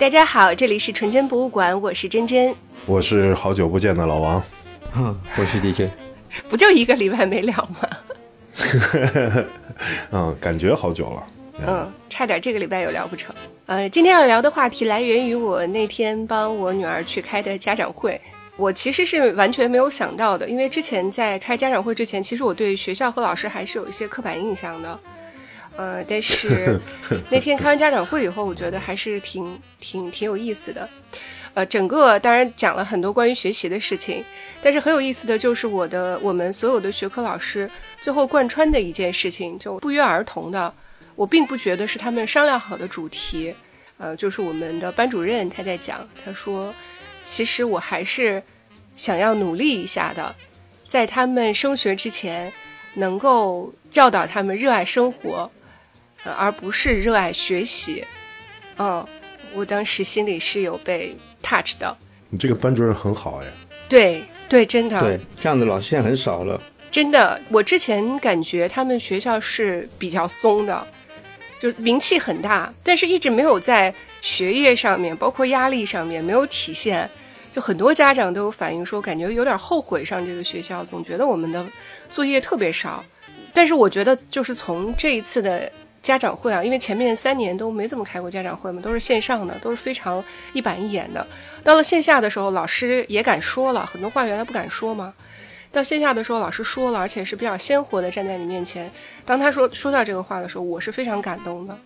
大家好，这里是纯真博物馆，我是真真，我是好久不见的老王，嗯 我是 DJ，不就一个礼拜没聊吗？嗯，感觉好久了，嗯，差点这个礼拜有聊不成。呃，今天要聊的话题来源于我那天帮我女儿去开的家长会，我其实是完全没有想到的，因为之前在开家长会之前，其实我对学校和老师还是有一些刻板印象的。呃，但是那天开完家长会以后，我觉得还是挺挺挺有意思的。呃，整个当然讲了很多关于学习的事情，但是很有意思的就是我的我们所有的学科老师最后贯穿的一件事情，就不约而同的，我并不觉得是他们商量好的主题。呃，就是我们的班主任他在讲，他说，其实我还是想要努力一下的，在他们升学之前，能够教导他们热爱生活。呃，而不是热爱学习，嗯，我当时心里是有被 touch 的。你这个班主任很好哎。对对，真的。对，这样的老师现在很少了。真的，我之前感觉他们学校是比较松的，就名气很大，但是一直没有在学业上面，包括压力上面没有体现。就很多家长都有反映说，感觉有点后悔上这个学校，总觉得我们的作业特别少。但是我觉得，就是从这一次的。家长会啊，因为前面三年都没怎么开过家长会嘛，都是线上的，都是非常一板一眼的。到了线下的时候，老师也敢说了很多话，原来不敢说嘛。到线下的时候，老师说了，而且是比较鲜活的站在你面前。当他说说到这个话的时候，我是非常感动的。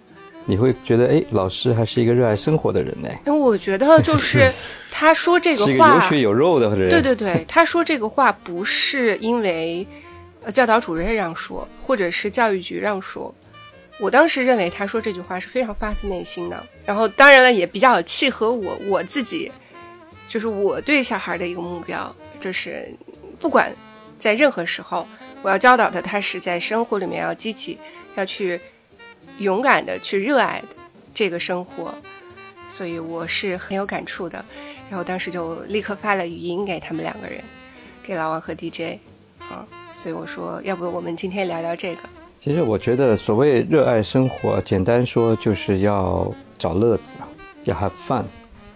你会觉得，哎，老师还是一个热爱生活的人呢？因为我觉得，就是 他说这个话，有血有肉的人。对对对，他说这个话不是因为教导主任让说，或者是教育局让说。我当时认为他说这句话是非常发自内心的，然后当然了也比较契合我我自己，就是我对小孩的一个目标，就是不管在任何时候，我要教导他，他是在生活里面要积极，要去勇敢的去热爱这个生活，所以我是很有感触的。然后当时就立刻发了语音给他们两个人，给老王和 DJ，啊，所以我说要不我们今天聊聊这个。其实我觉得，所谓热爱生活，简单说就是要找乐子，要 have fun，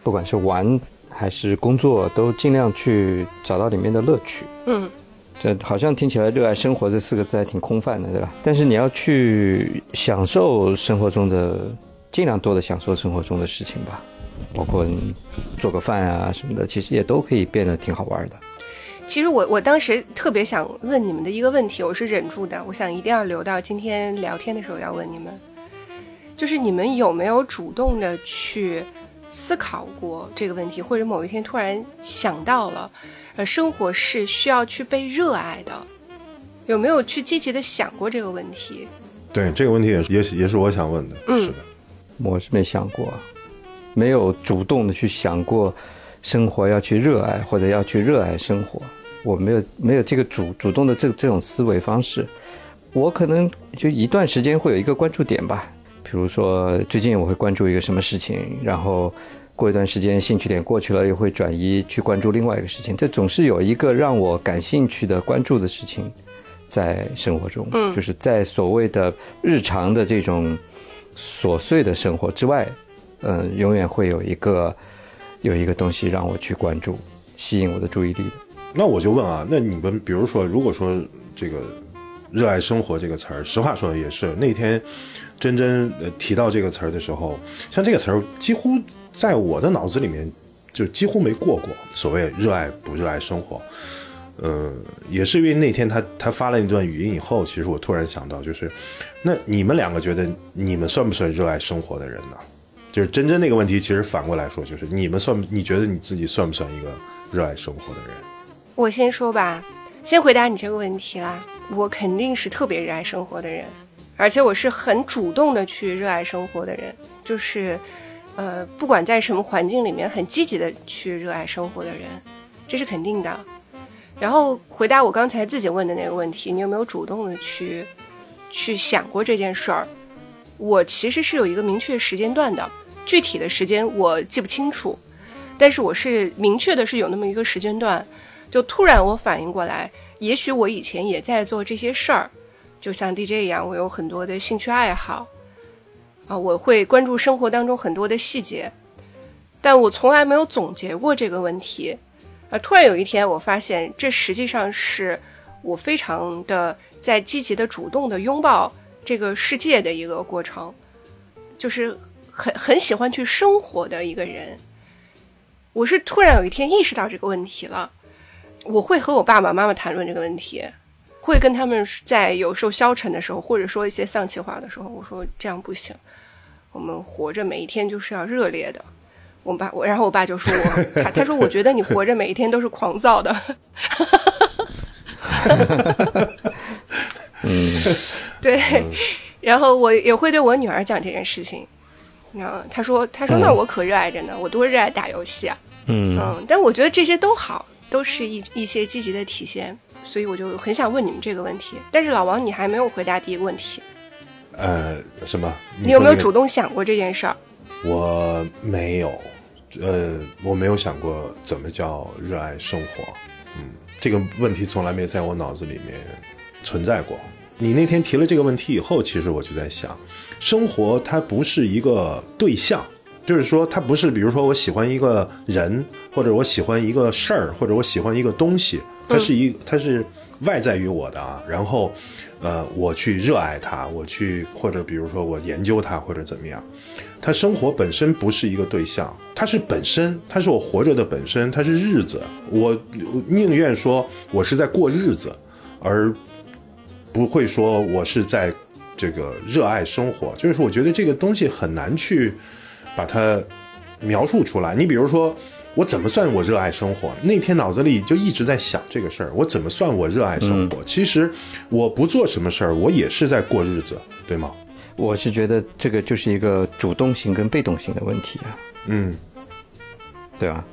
不管是玩还是工作，都尽量去找到里面的乐趣。嗯，这好像听起来“热爱生活”这四个字还挺空泛的，对吧？但是你要去享受生活中的，尽量多的享受生活中的事情吧，包括做个饭啊什么的，其实也都可以变得挺好玩的。其实我我当时特别想问你们的一个问题，我是忍住的，我想一定要留到今天聊天的时候要问你们，就是你们有没有主动的去思考过这个问题，或者某一天突然想到了，呃，生活是需要去被热爱的，有没有去积极的想过这个问题？对这个问题也是也是也是我想问的，是的，我是没想过，没有主动的去想过生活要去热爱或者要去热爱生活。我没有没有这个主主动的这这种思维方式，我可能就一段时间会有一个关注点吧，比如说最近我会关注一个什么事情，然后过一段时间兴趣点过去了，又会转移去关注另外一个事情，这总是有一个让我感兴趣的关注的事情，在生活中，嗯，就是在所谓的日常的这种琐碎的生活之外，嗯，永远会有一个有一个东西让我去关注，吸引我的注意力的。那我就问啊，那你们比如说，如果说这个“热爱生活”这个词儿，实话说也是那天真真提到这个词儿的时候，像这个词儿几乎在我的脑子里面就几乎没过过。所谓热爱不热爱生活，嗯，也是因为那天他他发了一段语音以后，其实我突然想到，就是那你们两个觉得你们算不算热爱生活的人呢？就是真真那个问题，其实反过来说，就是你们算你觉得你自己算不算一个热爱生活的人？我先说吧，先回答你这个问题啦。我肯定是特别热爱生活的人，而且我是很主动的去热爱生活的人，就是，呃，不管在什么环境里面，很积极的去热爱生活的人，这是肯定的。然后回答我刚才自己问的那个问题，你有没有主动的去，去想过这件事儿？我其实是有一个明确时间段的，具体的时间我记不清楚，但是我是明确的是有那么一个时间段。就突然我反应过来，也许我以前也在做这些事儿，就像 DJ 一样，我有很多的兴趣爱好，啊，我会关注生活当中很多的细节，但我从来没有总结过这个问题。啊，突然有一天，我发现这实际上是我非常的在积极的、主动的拥抱这个世界的一个过程，就是很很喜欢去生活的一个人。我是突然有一天意识到这个问题了，我会和我爸爸妈妈谈论这个问题，会跟他们在有时候消沉的时候，或者说一些丧气话的时候，我说这样不行，我们活着每一天就是要热烈的。我爸我，然后我爸就说我，他他说我觉得你活着每一天都是狂躁的。嗯，对，然后我也会对我女儿讲这件事情。然后他说他说那我可热爱着呢，我多热爱打游戏啊。嗯嗯，但我觉得这些都好，都是一一些积极的体现，所以我就很想问你们这个问题。但是老王，你还没有回答第一个问题，呃，什么？你有没有主动想过这件事儿？我没有，呃，我没有想过怎么叫热爱生活。嗯，这个问题从来没在我脑子里面存在过。你那天提了这个问题以后，其实我就在想，生活它不是一个对象，就是说它不是，比如说我喜欢一个人，或者我喜欢一个事儿，或者我喜欢一个东西，它是一，它是外在于我的啊。然后，呃，我去热爱它，我去或者比如说我研究它，或者怎么样。它生活本身不是一个对象，它是本身，它是我活着的本身，它是日子。我我宁愿说我是在过日子，而不会说我是在这个热爱生活。就是说，我觉得这个东西很难去把它描述出来。你比如说，我怎么算我热爱生活？那天脑子里就一直在想这个事儿，我怎么算我热爱生活？其实我不做什么事儿，我也是在过日子，对吗？我是觉得这个就是一个主动性跟被动性的问题啊，嗯。对吧？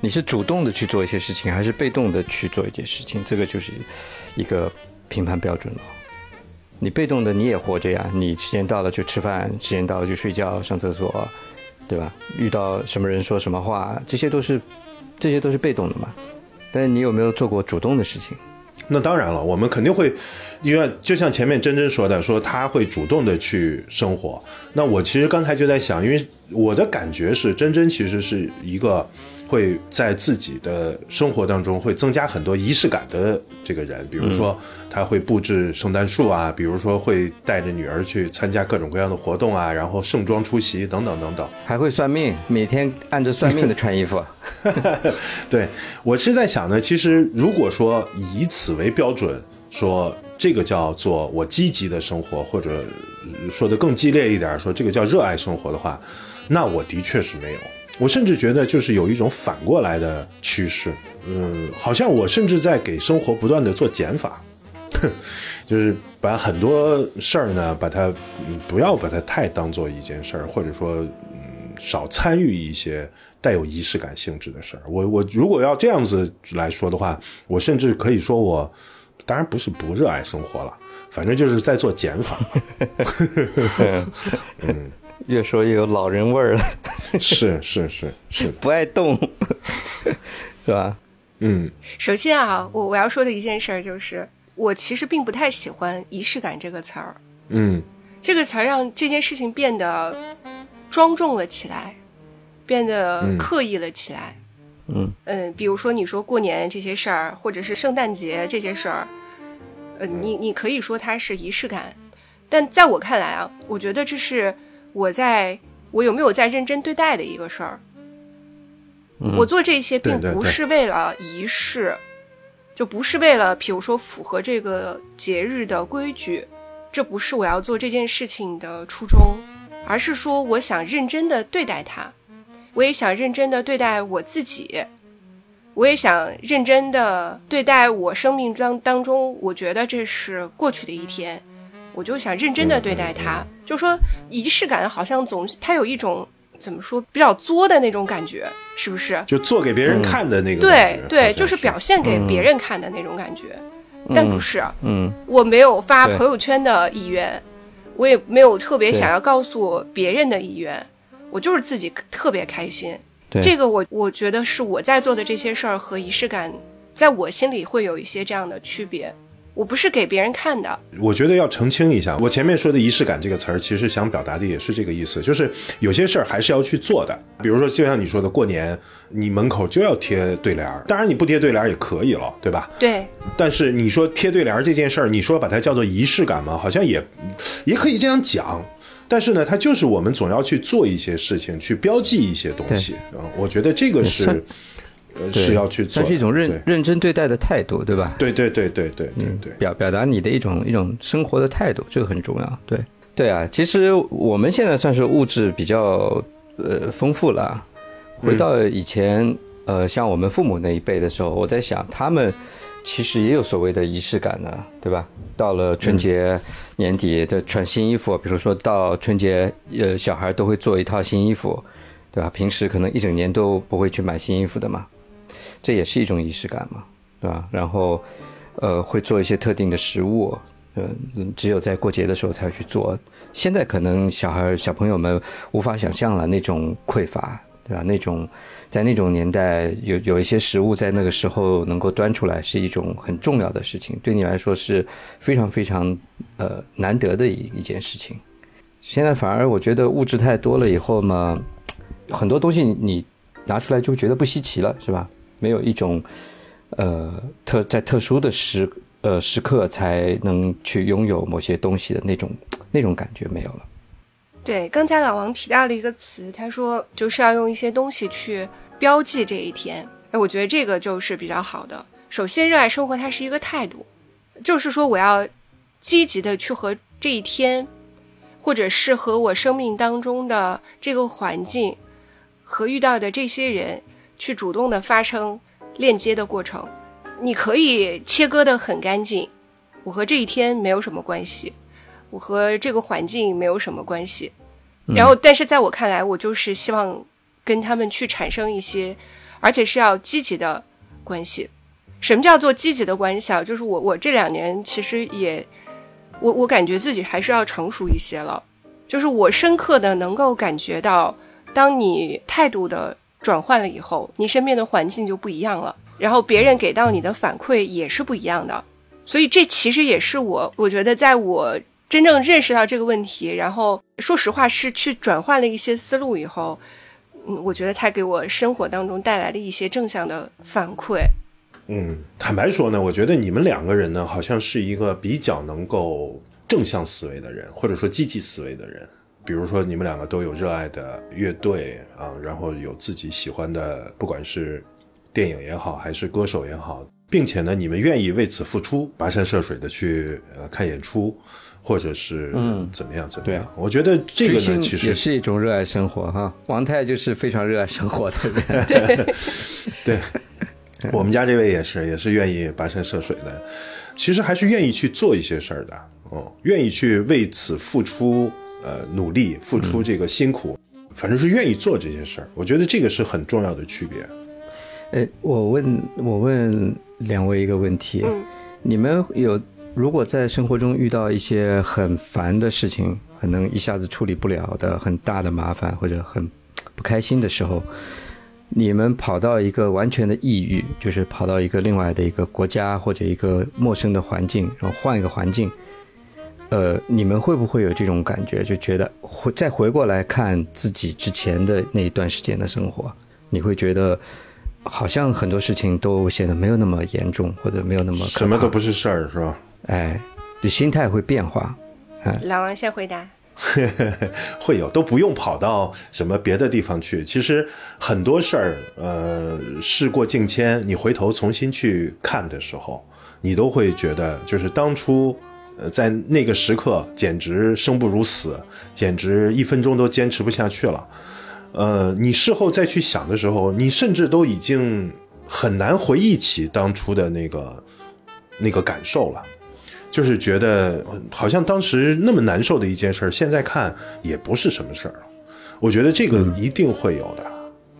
你是主动的去做一些事情，还是被动的去做一件事情？这个就是一个评判标准了。你被动的你也活着呀，你时间到了就吃饭，时间到了就睡觉、上厕所，对吧？遇到什么人说什么话，这些都是这些都是被动的嘛。但是你有没有做过主动的事情？那当然了，我们肯定会，因为就像前面真真说的，说他会主动的去生活。那我其实刚才就在想，因为我的感觉是，真真其实是一个会在自己的生活当中会增加很多仪式感的这个人。比如说，他会布置圣诞树啊，比如说会带着女儿去参加各种各样的活动啊，然后盛装出席等等等等。还会算命，每天按着算命的穿衣服。对我是在想呢，其实如果说以此为标准，说这个叫做我积极的生活，或者呃说的更激烈一点，说这个叫热爱生活的话，那我的确是没有。我甚至觉得就是有一种反过来的趋势，嗯，好像我甚至在给生活不断的做减法，就是把很多事儿呢，把它嗯不要把它太当做一件事儿，或者说嗯少参与一些带有仪式感性质的事儿。我我如果要这样子来说的话，我甚至可以说我当然不是不热爱生活了，反正就是在做减法。嗯，越说越有老人味儿了，是是是是，不爱动，是吧？嗯。首先啊，我我要说的一件事儿就是，我其实并不太喜欢“仪式感”这个词儿。嗯。这个词儿让这件事情变得庄重了起来，变得嗯。刻意了起来。嗯。嗯，比如说你说过年这些事儿，或者是圣诞节这些事儿，呃，你你可以说它是仪式感，但在我看来啊，我觉得这是我在我有没有在认真对待的一个事儿。我做这些并不是为了仪式，就不是为了，比如说符合这个节日的规矩，这不是我要做这件事情的初衷，而是说我想认真的对待它，我也想认真的对待我自己，我也想认真的对待我生命当当中，我觉得这是过去的一天，我就想认真的对待它。就说仪式感好像总它有一种怎么说比较作的那种感觉，是不是？就做给别人看的那个感觉，对对，就是表现给别人看的那种感觉，但不是。嗯我没有发朋友圈的意愿，我也没有特别想要告诉别人的意愿，我就是自己特别开心。对这个我我觉得是我在做的这些事儿和仪式感，在我心里会有一些这样的区别。我不是给别人看的。我觉得要澄清一下，我前面说的仪式感这个词儿，其实想表达的也是这个意思，就是有些事儿还是要去做的。比如说，就像你说的，过年你门口就要贴对联儿，当然你不贴对联儿也可以了，对吧？对，但是你说贴对联儿这件事儿，你说把它叫做仪式感吗？好像也也可以这样讲。但是呢，它就是我们总要去做一些事情，去标记一些东西嗯。我觉得这个是算是要去做的，算是一种认认真对待的态度，对吧？对对对对对对对。表表达你的一种一种生活的态度，这个很重要。对对啊，其实我们现在算是物质比较呃丰富了。回到以前，呃，像我们父母那一辈的时候，我在想，他们其实也有所谓的仪式感的，对吧？到了春节年底的穿新衣服，比如说到春节，呃，小孩都会做一套新衣服，对吧？平时可能一整年都不会去买新衣服的嘛，这也是一种仪式感嘛，对吧？然后。呃，会做一些特定的食物，呃，只有在过节的时候才会去做。现在可能小孩小朋友们无法想象了那种匮乏，对吧？那种在那种年代有有一些食物在那个时候能够端出来，是一种很重要的事情，对你来说是非常非常呃难得的一一件事情。现在反而我觉得物质太多了以后嘛，很多东西你拿出来就觉得不稀奇了，是吧？没有一种。呃，特在特殊的时呃时刻才能去拥有某些东西的那种 那种感觉没有了。对，刚才老王提到了一个词，他说就是要用一些东西去标记这一天。哎，我觉得这个就是比较好的。首先，热爱生活它是一个态度，就是说我要积极的去和这一天，或者是和我生命当中的这个环境和遇到的这些人去主动的发生。链接的过程，你可以切割的很干净。我和这一天没有什么关系，我和这个环境没有什么关系。然后，但是在我看来，我就是希望跟他们去产生一些，而且是要积极的关系。什么叫做积极的关系啊？就是我我这两年其实也，我我感觉自己还是要成熟一些了。就是我深刻的能够感觉到，当你态度的。转换了以后，你身边的环境就不一样了，然后别人给到你的反馈也是不一样的，所以这其实也是我，我觉得在我真正认识到这个问题，然后说实话是去转换了一些思路以后，嗯，我觉得他给我生活当中带来了一些正向的反馈。嗯，坦白说呢，我觉得你们两个人呢，好像是一个比较能够正向思维的人，或者说积极思维的人。比如说，你们两个都有热爱的乐队啊，然后有自己喜欢的，不管是电影也好，还是歌手也好，并且呢，你们愿意为此付出，跋山涉水的去呃看演出，或者是嗯怎么样怎么样？我觉得这个呢，其实也是一种热爱生活哈。王太就是非常热爱生活的人，对，我们家这位也是，也是愿意跋山涉水的，其实还是愿意去做一些事儿的，哦，愿意去为此付出。呃，努力付出这个辛苦，反正是愿意做这些事儿。我觉得这个是很重要的区别。哎，我问，我问两位一个问题：你们有如果在生活中遇到一些很烦的事情，可能一下子处理不了的很大的麻烦，或者很不开心的时候，你们跑到一个完全的异域，就是跑到一个另外的一个国家或者一个陌生的环境，然后换一个环境。呃，你们会不会有这种感觉？就觉得回再回过来看自己之前的那一段时间的生活，你会觉得好像很多事情都显得没有那么严重，或者没有那么什么都不是事儿，是吧？哎，就心态会变化。哎，老王先回答，会有都不用跑到什么别的地方去。其实很多事儿，呃，事过境迁，你回头重新去看的时候，你都会觉得，就是当初。呃，在那个时刻，简直生不如死，简直一分钟都坚持不下去了。呃，你事后再去想的时候，你甚至都已经很难回忆起当初的那个那个感受了，就是觉得好像当时那么难受的一件事，现在看也不是什么事儿。我觉得这个一定会有的。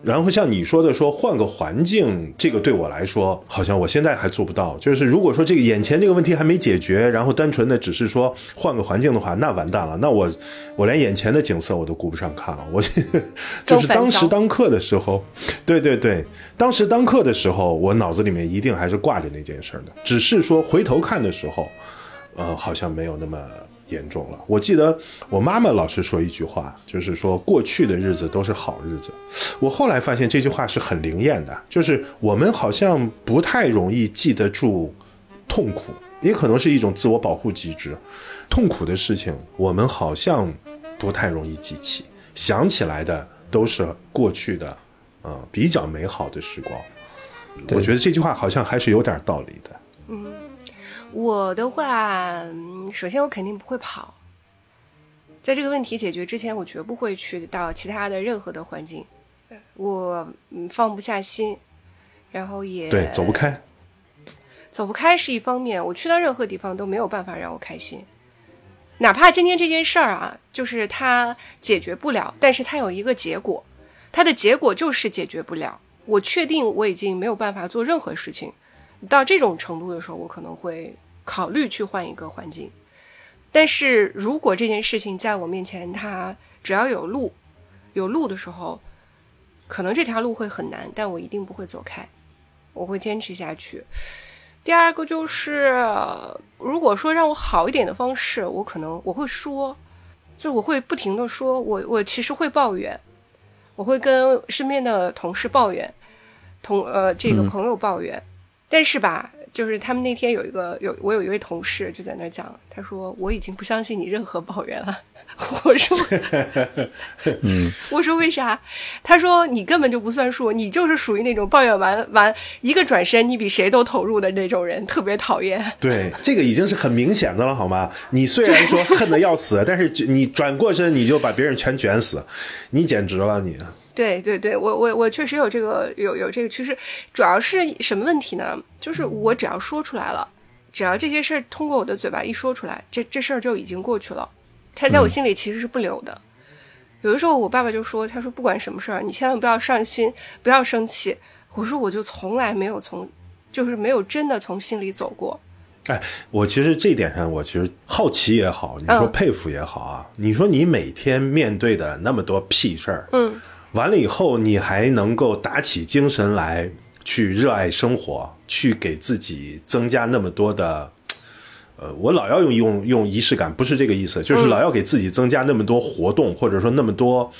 然后像你说的说换个环境，这个对我来说好像我现在还做不到。就是如果说这个眼前这个问题还没解决，然后单纯的只是说换个环境的话，那完蛋了。那我我连眼前的景色我都顾不上看了。我 就是当时当刻的时候，对对对，当时当刻的时候，我脑子里面一定还是挂着那件事的。只是说回头看的时候，呃，好像没有那么。严重了。我记得我妈妈老是说一句话，就是说过去的日子都是好日子。我后来发现这句话是很灵验的，就是我们好像不太容易记得住痛苦，也可能是一种自我保护机制。痛苦的事情我们好像不太容易记起，想起来的都是过去的，嗯，比较美好的时光。我觉得这句话好像还是有点道理的。嗯。我的话，首先我肯定不会跑。在这个问题解决之前，我绝不会去到其他的任何的环境。我放不下心，然后也对走不开。走不开是一方面，我去到任何地方都没有办法让我开心。哪怕今天这件事儿啊，就是它解决不了，但是它有一个结果，它的结果就是解决不了。我确定我已经没有办法做任何事情。到这种程度的时候，我可能会。考虑去换一个环境，但是如果这件事情在我面前，它只要有路，有路的时候，可能这条路会很难，但我一定不会走开，我会坚持下去。第二个就是，如果说让我好一点的方式，我可能我会说，就我会不停的说，我我其实会抱怨，我会跟身边的同事抱怨，同呃这个朋友抱怨，但是吧。就是他们那天有一个有我有一位同事就在那讲，他说我已经不相信你任何抱怨了。我说，嗯，我说为啥？他说你根本就不算数，你就是属于那种抱怨完完一个转身，你比谁都投入的那种人，特别讨厌。对，这个已经是很明显的了，好吗？你虽然说恨得要死，但是你转过身你就把别人全卷死，你简直了你。对对对，我我我确实有这个有有这个趋势，主要是什么问题呢？就是我只要说出来了，只要这些事儿通过我的嘴巴一说出来，这这事儿就已经过去了，它在我心里其实是不留的。有的时候我爸爸就说，他说不管什么事儿，你千万不要上心，不要生气。我说我就从来没有从，就是没有真的从心里走过。哎，我其实这点上，我其实好奇也好，你说佩服也好啊。你说你每天面对的那么多屁事儿，嗯。完了以后，你还能够打起精神来去热爱生活，去给自己增加那么多的，呃，我老要用用用仪式感，不是这个意思，就是老要给自己增加那么多活动，或者说那么多，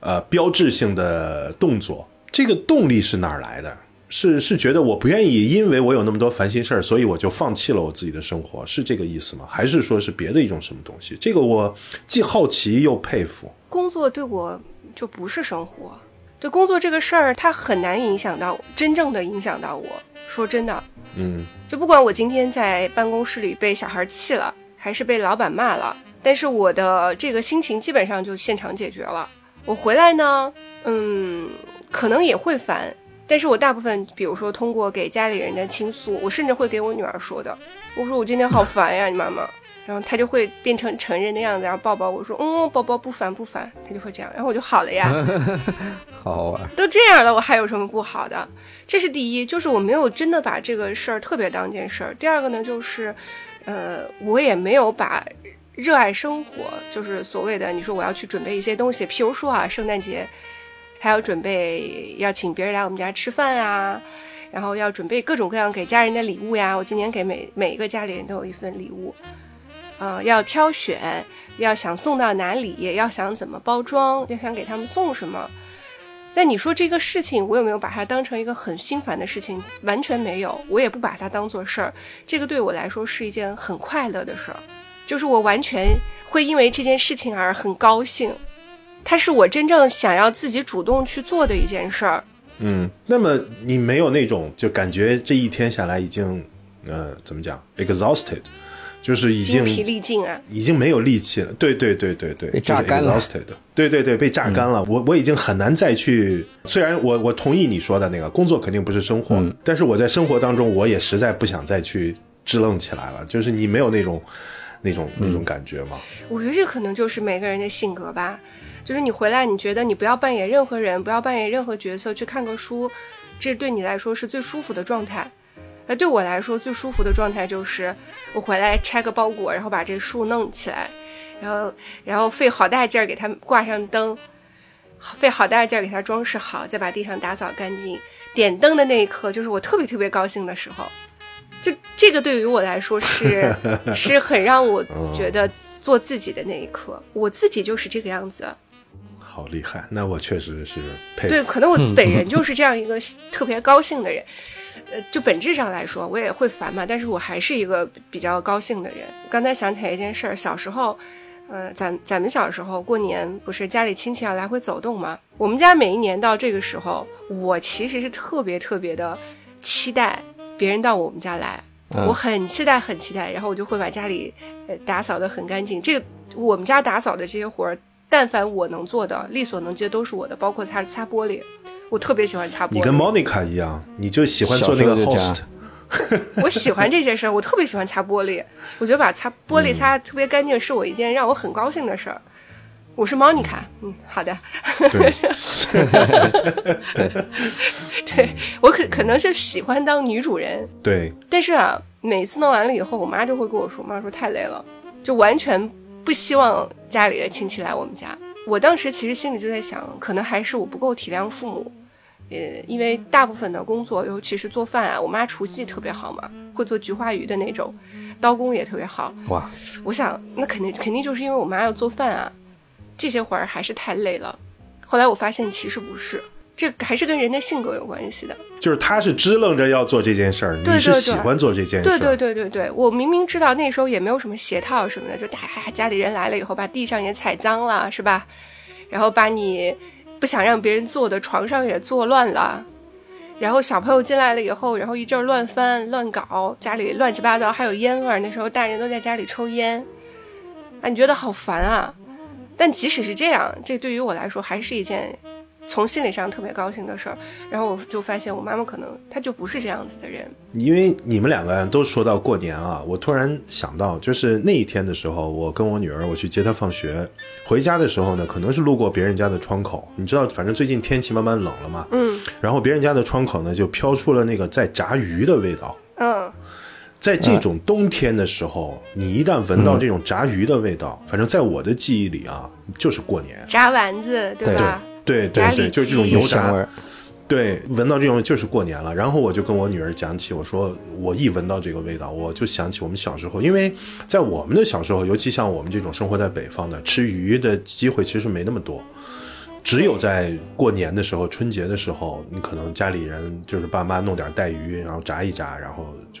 呃，标志性的动作。这个动力是哪儿来的？是是觉得我不愿意，因为我有那么多烦心事儿，所以我就放弃了我自己的生活，是这个意思吗？还是说是别的一种什么东西？这个我既好奇又佩服。工作对我。就不是生活，对工作这个事儿，它很难影响到真正的影响到我。说真的，嗯，就不管我今天在办公室里被小孩气了，还是被老板骂了，但是我的这个心情基本上就现场解决了。我回来呢，嗯，可能也会烦，但是我大部分，比如说通过给家里人的倾诉，我甚至会给我女儿说的，我说我今天好烦呀，你妈妈。然后他就会变成成人的样子，然后抱抱我说：“嗯，宝宝不烦不烦。”他就会这样，然后我就好了呀。好好玩。都这样了，我还有什么不好的？这是第一，就是我没有真的把这个事儿特别当件事儿。第二个呢，就是，呃，我也没有把热爱生活，就是所谓的你说我要去准备一些东西，譬如说啊，圣诞节还要准备要请别人来我们家吃饭啊，然后要准备各种各样给家人的礼物呀。我今年给每每一个家里人都有一份礼物。呃，要挑选，要想送到哪里，要想怎么包装，要想给他们送什么。那你说这个事情，我有没有把它当成一个很心烦的事情？完全没有，我也不把它当做事儿。这个对我来说是一件很快乐的事儿，就是我完全会因为这件事情而很高兴。它是我真正想要自己主动去做的一件事儿。嗯，那么你没有那种就感觉这一天下来已经，呃，怎么讲，exhausted。就是已经精疲力尽啊，已经没有力气了。对对对对对，被榨干了。对对对，被榨干了。我我已经很难再去。虽然我我同意你说的那个工作肯定不是生活，但是我在生活当中，我也实在不想再去支棱起来了。就是你没有那种那种那种感觉吗？我觉得这可能就是每个人的性格吧。就是你回来，你觉得你不要扮演任何人，不要扮演任何角色，去看个书，这对你来说是最舒服的状态。那对我来说，最舒服的状态就是我回来拆个包裹，然后把这树弄起来，然后然后费好大劲儿给它挂上灯，费好大劲儿给它装饰好，再把地上打扫干净。点灯的那一刻，就是我特别特别高兴的时候。就这个对于我来说是 是很让我觉得做自己的那一刻。我自己就是这个样子。好厉害，那我确实是佩服。对，可能我本人就是这样一个 特别高兴的人。呃，就本质上来说，我也会烦嘛，但是我还是一个比较高兴的人。刚才想起来一件事儿，小时候，呃，咱咱们小时候过年不是家里亲戚要来回走动吗？我们家每一年到这个时候，我其实是特别特别的期待别人到我们家来，我很期待很期待，然后我就会把家里呃打扫的很干净。这个我们家打扫的这些活儿，但凡我能做的，力所能及的都是我的，包括擦擦玻璃。我特别喜欢擦玻璃。你跟 Monica 一样，你就喜欢做那个 host。我喜欢这件事儿，我特别喜欢擦玻璃。我觉得把擦玻璃擦特别干净，是我一件让我很高兴的事儿。我是 Monica，嗯，好的。对，对我可可能是喜欢当女主人。对。但是啊，每次弄完了以后，我妈就会跟我说：“妈说太累了，就完全不希望家里的亲戚来我们家。”我当时其实心里就在想，可能还是我不够体谅父母。呃，因为大部分的工作，尤其是做饭啊，我妈厨技特别好嘛，会做菊花鱼的那种，刀工也特别好。哇！我想，那肯定肯定就是因为我妈要做饭啊，这些活儿还是太累了。后来我发现其实不是，这还是跟人的性格有关系的。就是她是支棱着要做这件事儿，你是喜欢做这件事儿。对对对对对，我明明知道那时候也没有什么鞋套什么的，就大家里人来了以后，把地上也踩脏了，是吧？然后把你。不想让别人坐的床上也坐乱了，然后小朋友进来了以后，然后一阵乱翻乱搞，家里乱七八糟，还有烟味儿。那时候大人都在家里抽烟，啊，你觉得好烦啊！但即使是这样，这对于我来说还是一件。从心理上特别高兴的事儿，然后我就发现我妈妈可能她就不是这样子的人。因为你们两个都说到过年啊，我突然想到，就是那一天的时候，我跟我女儿我去接她放学，回家的时候呢，可能是路过别人家的窗口，你知道，反正最近天气慢慢冷了嘛，嗯，然后别人家的窗口呢就飘出了那个在炸鱼的味道，嗯，在这种冬天的时候，你一旦闻到这种炸鱼的味道，反正在我的记忆里啊，就是过年，炸丸子，对吧？对对对，就是这种油炸味儿，对，闻到这种就是过年了。然后我就跟我女儿讲起，我说我一闻到这个味道，我就想起我们小时候，因为在我们的小时候，尤其像我们这种生活在北方的，吃鱼的机会其实没那么多，只有在过年的时候、春节的时候，你可能家里人就是爸妈弄点带鱼，然后炸一炸，然后就，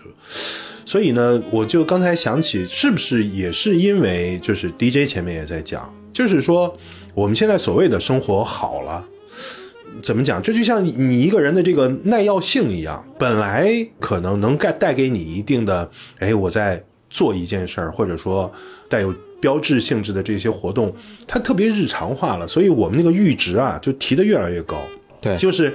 所以呢，我就刚才想起，是不是也是因为就是 DJ 前面也在讲，就是说。我们现在所谓的生活好了，怎么讲？这就像你你一个人的这个耐药性一样，本来可能能带带给你一定的，哎，我在做一件事儿，或者说带有标志性质的这些活动，它特别日常化了，所以我们那个阈值啊，就提的越来越高。对，就是。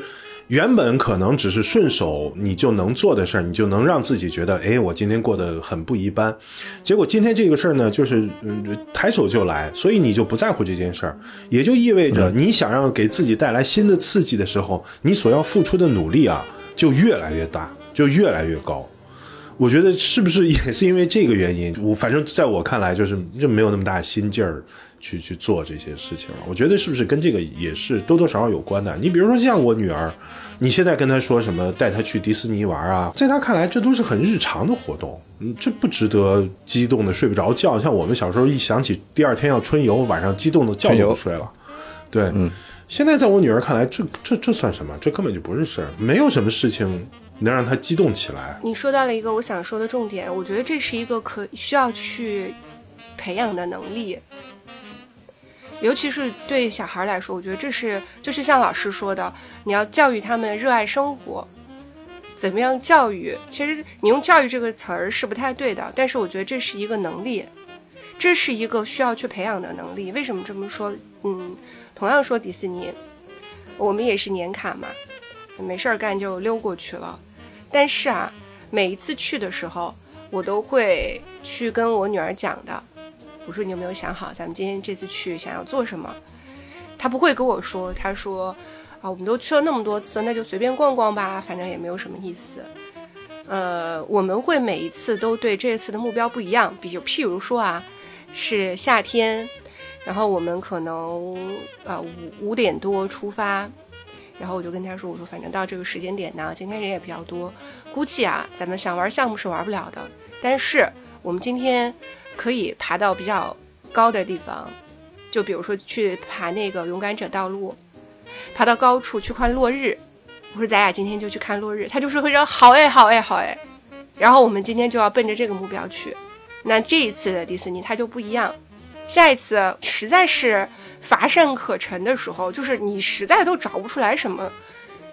原本可能只是顺手你就能做的事儿，你就能让自己觉得，哎，我今天过得很不一般。结果今天这个事儿呢，就是嗯，抬手就来，所以你就不在乎这件事儿，也就意味着你想让给自己带来新的刺激的时候，你所要付出的努力啊，就越来越大，就越来越高。我觉得是不是也是因为这个原因？我反正在我看来，就是就没有那么大心劲儿去去做这些事情了。我觉得是不是跟这个也是多多少少有关的？你比如说像我女儿。你现在跟她说什么带她去迪士尼玩啊？在她看来，这都是很日常的活动，嗯，这不值得激动的睡不着觉。像我们小时候一想起第二天要春游，晚上激动的觉都不睡了。对，嗯，现在在我女儿看来，这这这算什么？这根本就不是事儿，没有什么事情能让她激动起来。你说到了一个我想说的重点，我觉得这是一个可需要去培养的能力。尤其是对小孩来说，我觉得这是就是像老师说的，你要教育他们热爱生活。怎么样教育？其实你用“教育”这个词儿是不太对的，但是我觉得这是一个能力，这是一个需要去培养的能力。为什么这么说？嗯，同样说迪士尼，我们也是年卡嘛，没事儿干就溜过去了。但是啊，每一次去的时候，我都会去跟我女儿讲的。我说你有没有想好，咱们今天这次去想要做什么？他不会跟我说，他说啊，我们都去了那么多次，那就随便逛逛吧，反正也没有什么意思。呃，我们会每一次都对这次的目标不一样，比就譬如说啊，是夏天，然后我们可能呃五五点多出发，然后我就跟他说，我说反正到这个时间点呢，今天人也比较多，估计啊咱们想玩项目是玩不了的，但是我们今天可以爬到比较高的地方，就比如说去爬那个勇敢者道路，爬到高处去看落日。我说咱俩今天就去看落日，他就说会说好哎好哎好哎，然后我们今天就要奔着这个目标去。那这一次的迪士尼它就不一样，下一次实在是乏善可陈的时候，就是你实在都找不出来什么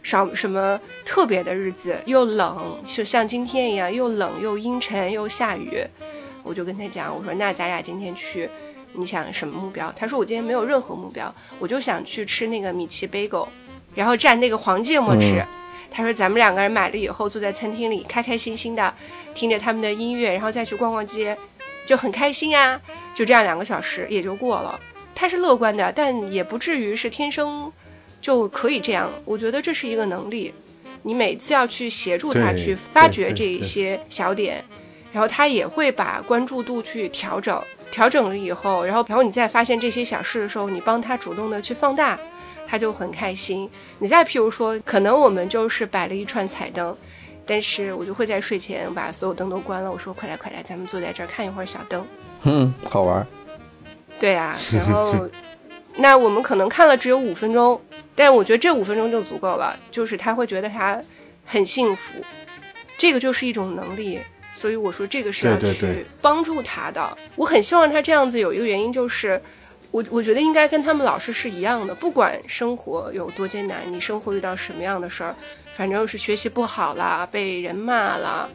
少什么特别的日子，又冷，就像今天一样，又冷又阴沉又下雨，我就跟他讲，我说那咱俩今天去，你想什么目标？他说我今天没有任何目标，我就想去吃那个米奇贝狗。然后蘸那个黄芥末吃，他说咱们两个人买了以后，坐在餐厅里开开心心的听着他们的音乐，然后再去逛逛街，就很开心啊。就这样两个小时也就过了。他是乐观的，但也不至于是天生就可以这样。我觉得这是一个能力，你每次要去协助他去发掘这一些小点，然后他也会把关注度去调整，调整了以后，然后然后你再发现这些小事的时候，你帮他主动的去放大。他就很开心。你再譬如说，可能我们就是摆了一串彩灯，但是我就会在睡前把所有灯都关了。我说：“快来快来，咱们坐在这儿看一会儿小灯。”嗯，好玩。对啊，然后那我们可能看了只有五分钟，但我觉得这五分钟就足够了。就是他会觉得他很幸福，这个就是一种能力。所以我说这个是要去帮助他的。我很希望他这样子，有一个原因就是。我我觉得应该跟他们老师是一样的，不管生活有多艰难，你生活遇到什么样的事儿，反正是学习不好啦，被人骂了，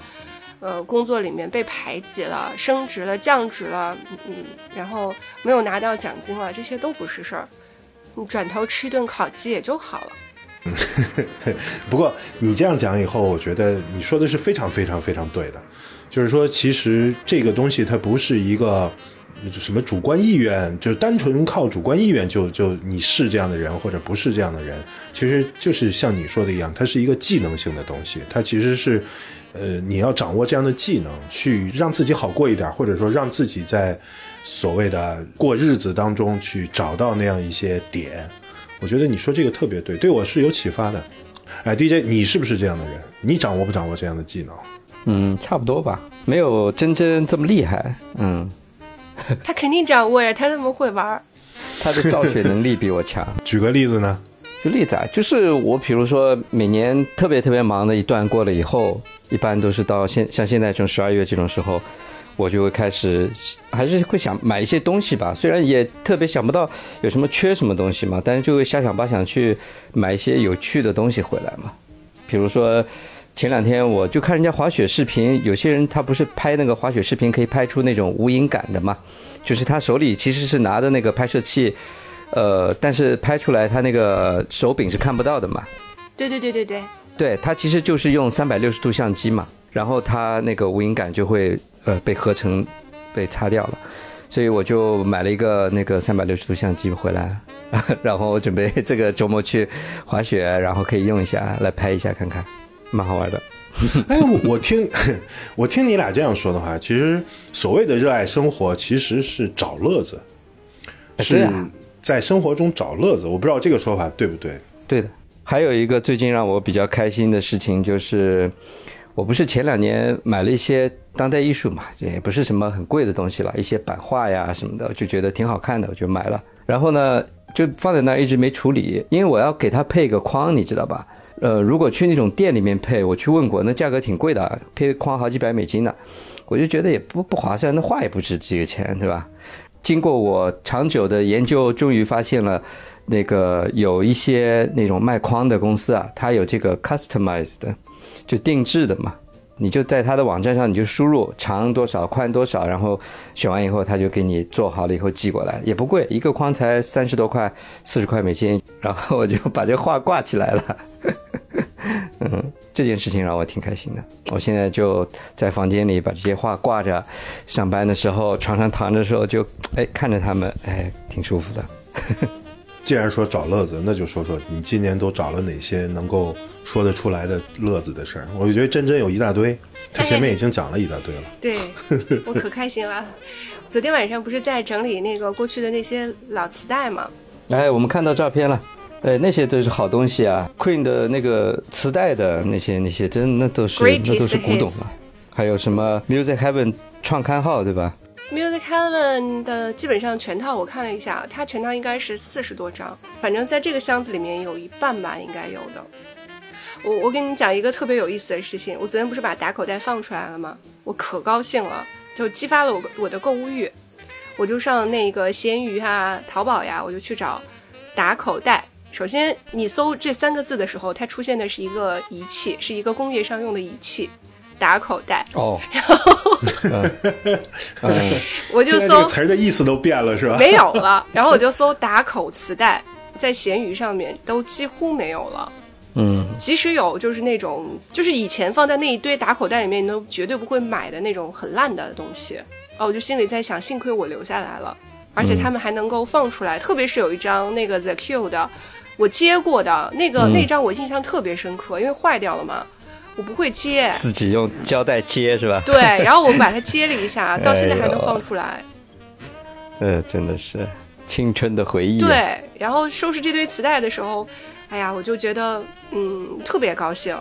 呃，工作里面被排挤了，升职了，降职了，嗯，然后没有拿到奖金了，这些都不是事儿，你转头吃一顿烤鸡也就好了。不过你这样讲以后，我觉得你说的是非常非常非常对的，就是说，其实这个东西它不是一个。什么主观意愿，就单纯靠主观意愿就就你是这样的人或者不是这样的人，其实就是像你说的一样，它是一个技能性的东西，它其实是，呃，你要掌握这样的技能，去让自己好过一点，或者说让自己在所谓的过日子当中去找到那样一些点。我觉得你说这个特别对，对我是有启发的。哎，DJ，你是不是这样的人？你掌握不掌握这样的技能？嗯，差不多吧，没有真真这么厉害。嗯。他肯定掌握呀，他那么会玩他的造血能力比我强。举个例子呢？举例子啊，就是我比如说每年特别特别忙的一段过了以后，一般都是到现像现在这种十二月这种时候，我就会开始还是会想买一些东西吧。虽然也特别想不到有什么缺什么东西嘛，但是就会瞎想八想去买一些有趣的东西回来嘛。比如说前两天我就看人家滑雪视频，有些人他不是拍那个滑雪视频可以拍出那种无影感的嘛。就是他手里其实是拿的那个拍摄器，呃，但是拍出来他那个手柄是看不到的嘛。对对对对对。对他其实就是用三百六十度相机嘛，然后他那个无影感就会呃被合成被擦掉了，所以我就买了一个那个三百六十度相机回来，然后我准备这个周末去滑雪，然后可以用一下来拍一下看看，蛮好玩的。哎，我听，我听你俩这样说的话，其实所谓的热爱生活，其实是找乐子，是在生活中找乐子。我不知道这个说法对不对？对的。还有一个最近让我比较开心的事情，就是我不是前两年买了一些当代艺术嘛，也不是什么很贵的东西了，一些版画呀什么的，就觉得挺好看的，我就买了。然后呢，就放在那儿一直没处理，因为我要给它配一个框，你知道吧？呃，如果去那种店里面配，我去问过，那价格挺贵的，配框好几百美金呢，我就觉得也不不划算，那画也不值这个钱，对吧？经过我长久的研究，终于发现了，那个有一些那种卖框的公司啊，它有这个 customized，就定制的嘛，你就在他的网站上，你就输入长多少、宽多少，然后选完以后，他就给你做好了以后寄过来，也不贵，一个框才三十多块、四十块美金，然后我就把这画挂起来了。嗯，这件事情让我挺开心的。我现在就在房间里把这些画挂着，上班的时候床上躺着的时候就哎看着他们，哎挺舒服的。既然说找乐子，那就说说你今年都找了哪些能够说得出来的乐子的事儿。我觉得真真有一大堆，他前面已经讲了一大堆了。对，我可开心了。昨天晚上不是在整理那个过去的那些老磁带吗？哎，我们看到照片了，哎，那些都是好东西啊，Queen 的那个磁带的那些那些，真那都是那都是古董了。还有什么 Music Heaven 创刊号对吧？Music Heaven 的基本上全套我看了一下，它全套应该是四十多张，反正在这个箱子里面有一半吧，应该有的。我我跟你讲一个特别有意思的事情，我昨天不是把打口袋放出来了吗？我可高兴了，就激发了我我的购物欲，我就上那个闲鱼啊、淘宝呀，我就去找打口袋。首先你搜这三个字的时候，它出现的是一个仪器，是一个工业上用的仪器。打口袋哦，然后 我就搜词儿的意思都变了是吧？没有了，然后我就搜打口磁带，在闲鱼上面都几乎没有了。嗯，即使有，就是那种就是以前放在那一堆打口袋里面，你都绝对不会买的那种很烂的东西。哦，我就心里在想，幸亏我留下来了，而且他们还能够放出来。特别是有一张那个 The Q 的，我接过的那个那张，我印象特别深刻，因为坏掉了嘛。我不会接，自己用胶带接是吧？对，然后我把它接了一下，到现在还能放出来。呃，真的是青春的回忆。对，然后收拾这堆磁带的时候，哎呀，我就觉得嗯特别高兴。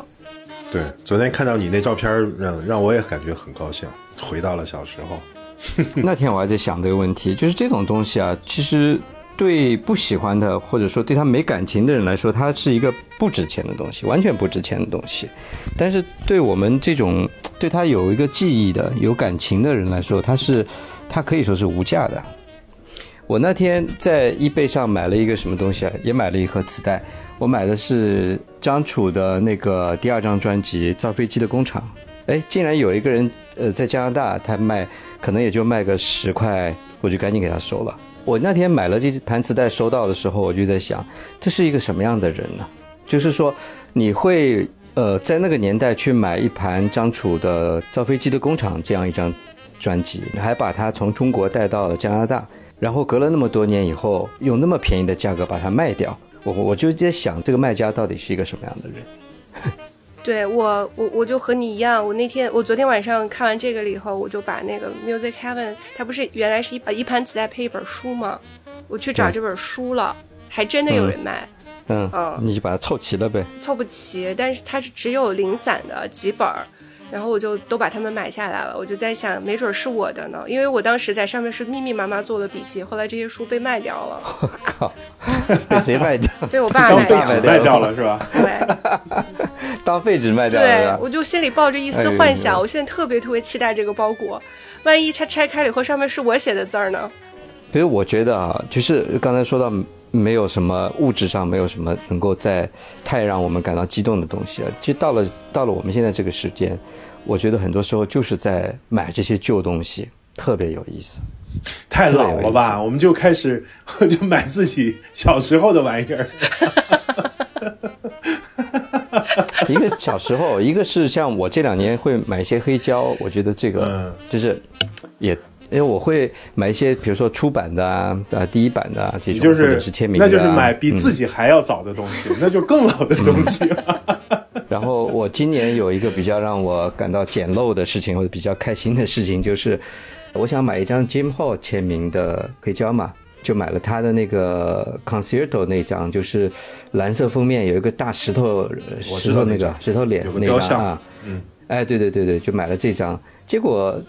对，昨天看到你那照片，让让我也感觉很高兴，回到了小时候。那天我还在想这个问题，就是这种东西啊，其实。对不喜欢的，或者说对他没感情的人来说，它是一个不值钱的东西，完全不值钱的东西。但是对我们这种对他有一个记忆的、有感情的人来说，它是，它可以说是无价的。我那天在易贝上买了一个什么东西啊？也买了一盒磁带。我买的是张楚的那个第二张专辑《造飞机的工厂》。哎，竟然有一个人呃在加拿大，他卖可能也就卖个十块，我就赶紧给他收了。我那天买了这盘磁带，收到的时候，我就在想，这是一个什么样的人呢？就是说，你会呃在那个年代去买一盘张楚的《造飞机的工厂》这样一张专辑，还把它从中国带到了加拿大，然后隔了那么多年以后，用那么便宜的价格把它卖掉，我我就在想，这个卖家到底是一个什么样的人？对我，我我就和你一样，我那天我昨天晚上看完这个了以后，我就把那个 Music Heaven，它不是原来是一一盘磁带配一本书吗？我去找这本书了，还真的有人卖。嗯嗯，你就把它凑齐了呗。凑不齐，但是它是只有零散的几本儿。然后我就都把它们买下来了，我就在想，没准是我的呢，因为我当时在上面是密密麻麻做了笔记，后来这些书被卖掉了。我 靠，被谁卖掉？被我爸卖掉了。卖掉了是吧？对，当废纸卖掉了。对，我就心里抱着一丝幻想，我现在特别特别期待这个包裹，万一它拆开了以后上面是我写的字儿呢？所以我觉得啊，就是刚才说到。没有什么物质上没有什么能够在太让我们感到激动的东西了。其实到了到了我们现在这个时间，我觉得很多时候就是在买这些旧东西，特别有意思。太老了吧？我们就开始 就买自己小时候的玩意儿。一个小时候，一个是像我这两年会买一些黑胶，我觉得这个就是也。因为我会买一些，比如说出版的啊，啊，第一版的这种，或者是签名的，那就是买比自己还要早的东西，那就更老的东西。然后我今年有一个比较让我感到简陋的事情，或者比较开心的事情，就是我想买一张 Jim Hall 签名的黑胶嘛，就买了他的那个 Concerto 那张，就是蓝色封面有一个大石头，石头那个石头脸那张啊，嗯，哎，对对对对，就买了这张，结果。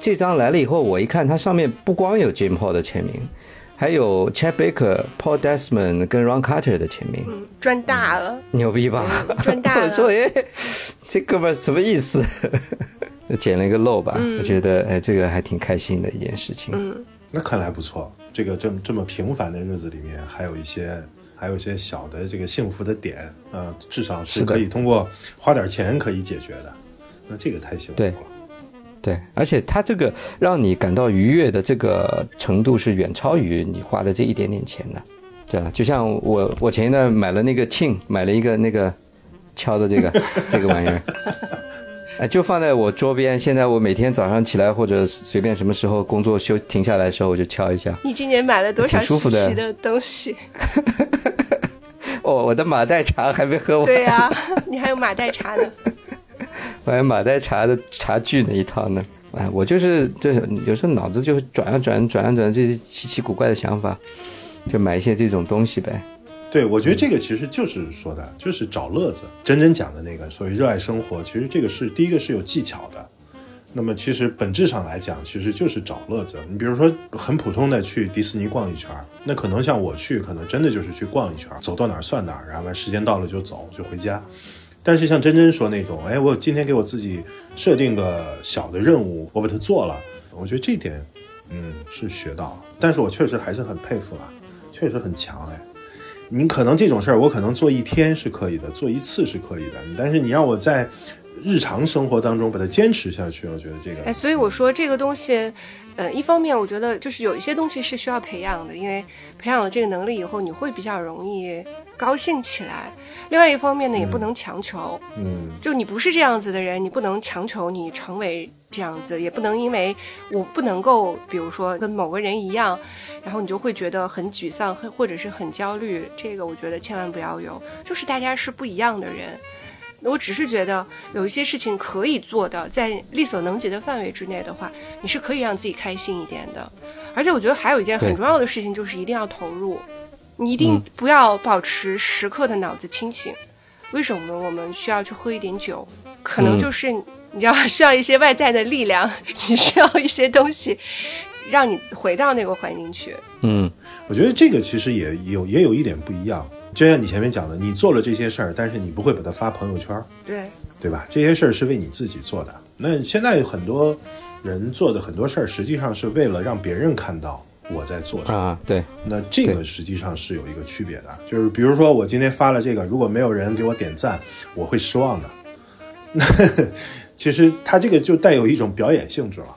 这张来了以后，我一看，它上面不光有 Jim Paul 的签名，还有 Chet Baker、Paul Desmond 跟 Ron Carter 的签名，嗯赚大了，牛逼吧？赚大了。我说，哎，这哥们什么意思？捡了一个漏吧？我觉得，哎，这个还挺开心的一件事情。嗯，那看来不错。这个这么这么平凡的日子里面，还有一些还有一些小的这个幸福的点，呃，至少是可以通过花点钱可以解决的。那这个太幸福了。对，而且它这个让你感到愉悦的这个程度是远超于你花的这一点点钱的，对吧？就像我我前一段买了那个庆，买了一个那个敲的这个 这个玩意儿，哎，就放在我桌边。现在我每天早上起来或者随便什么时候工作休停下来的时候，我就敲一下。你今年买了多少挺舒服的东西？哦，我的马黛茶还没喝完。对呀、你还有马黛茶呢。我还马黛茶的茶具那一套呢。哎，我就是对有时候脑子就转啊转转啊转，这些奇奇古怪的想法，就买一些这种东西呗。对，我觉得这个其实就是说的，就是找乐子。真真讲的那个，所谓热爱生活，其实这个是第一个是有技巧的。那么其实本质上来讲，其实就是找乐子。你比如说很普通的去迪士尼逛一圈，那可能像我去，可能真的就是去逛一圈，走到哪儿算哪儿，然后时间到了就走就回家。但是像真真说那种，哎，我今天给我自己设定个小的任务，我把它做了，我觉得这点，嗯，是学到了。但是我确实还是很佩服了，确实很强哎。你可能这种事儿，我可能做一天是可以的，做一次是可以的，但是你让我在日常生活当中把它坚持下去，我觉得这个哎，所以我说这个东西，呃，一方面我觉得就是有一些东西是需要培养的，因为培养了这个能力以后，你会比较容易高兴起来。另外一方面呢，也不能强求，嗯，就你不是这样子的人，你不能强求你成为这样子，也不能因为我不能够，比如说跟某个人一样，然后你就会觉得很沮丧，很或者是很焦虑。这个我觉得千万不要有，就是大家是不一样的人。我只是觉得有一些事情可以做的，在力所能及的范围之内的话，你是可以让自己开心一点的。而且我觉得还有一件很重要的事情，就是一定要投入，你一定嗯不要保持时刻的脑子清醒。为什么我们需要去喝一点酒？可能嗯就是你知道需要一些外在的力量，你需要一些东西，让你回到那个环境去。嗯，我觉得这个其实也有也有一点不一样。就像你前面讲的，你做了这些事儿，但是你不会把它发朋友圈，对，对吧？这些事儿是为你自己做的。那现在很多人做的很多事儿，实际上是为了让别人看到我在做什么。啊，对，那这个实际上是有一个区别的，就是比如说我今天发了这个，如果没有人给我点赞，我会失望的。那 其实它这个就带有一种表演性质了，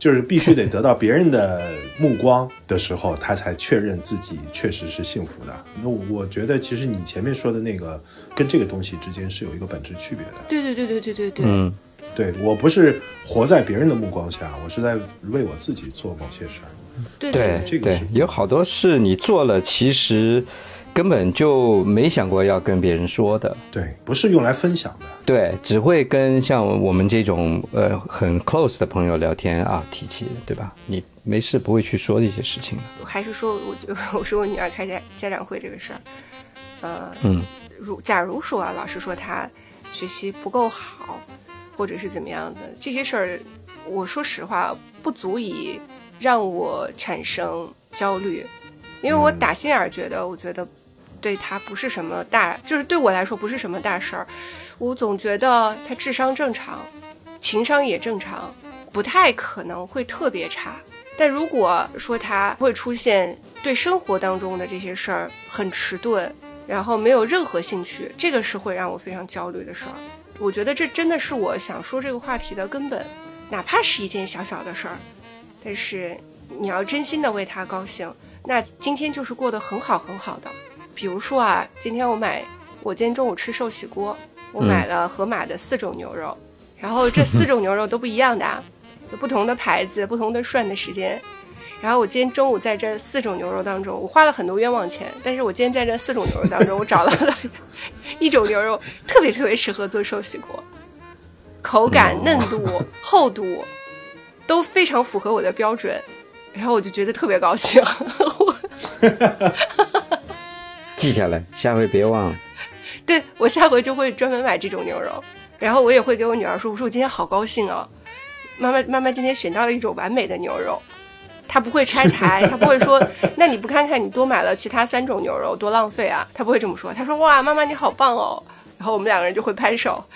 就是必须得得到别人的目光的时候，他才确认自己确实是幸福的。那我觉得其实你前面说的那个跟这个东西之间是有一个本质区别的。对对对对对对对。嗯，对我不是活在别人的目光下，我是在为我自己做某些事儿。对对对这个是，有好多事你做了，其实根本就没想过要跟别人说的。对，不是用来分享的。对，只会跟像我们这种呃很 close 的朋友聊天啊，提起，对吧？你没事不会去说这些事情的。还是说，我就我说我女儿开家家长会这个事儿，呃，嗯，如假如说啊，老师说她学习不够好，或者是怎么样的，这些事儿，我说实话不足以让我产生焦虑，因为我打心眼儿觉得，我觉得对他不是什么大，就是对我来说不是什么大事儿，我总觉得他智商正常，情商也正常，不太可能会特别差。但如果说他会出现对生活当中的这些事儿很迟钝，然后没有任何兴趣，这个是会让我非常焦虑的事儿。我觉得这真的是我想说这个话题的根本，哪怕是一件小小的事儿，但是你要真心的为他高兴，那今天就是过得很好很好的。比如说啊，今天我买，我今天中午吃寿喜锅，我买了盒马的四种牛肉，然后这四种牛肉都不一样的啊。有不同的牌子、不同的涮的时间。然后我今天中午在这四种牛肉当中，我花了很多冤枉钱，但是我今天在这四种牛肉当中，我找到了一种牛肉特别特别适合做寿喜锅，口感、嫩度、厚度都非常符合我的标准，然后我就觉得特别高兴。记下来，下回别忘了。对我下回就会专门买这种牛肉，然后我也会给我女儿说，我说我今天好高兴哦，妈妈妈妈今天选到了一种完美的牛肉。她不会拆台，她不会说，那你不看看你多买了其他三种牛肉多浪费啊？她不会这么说，她说哇，妈妈你好棒哦，然后我们两个人就会拍手，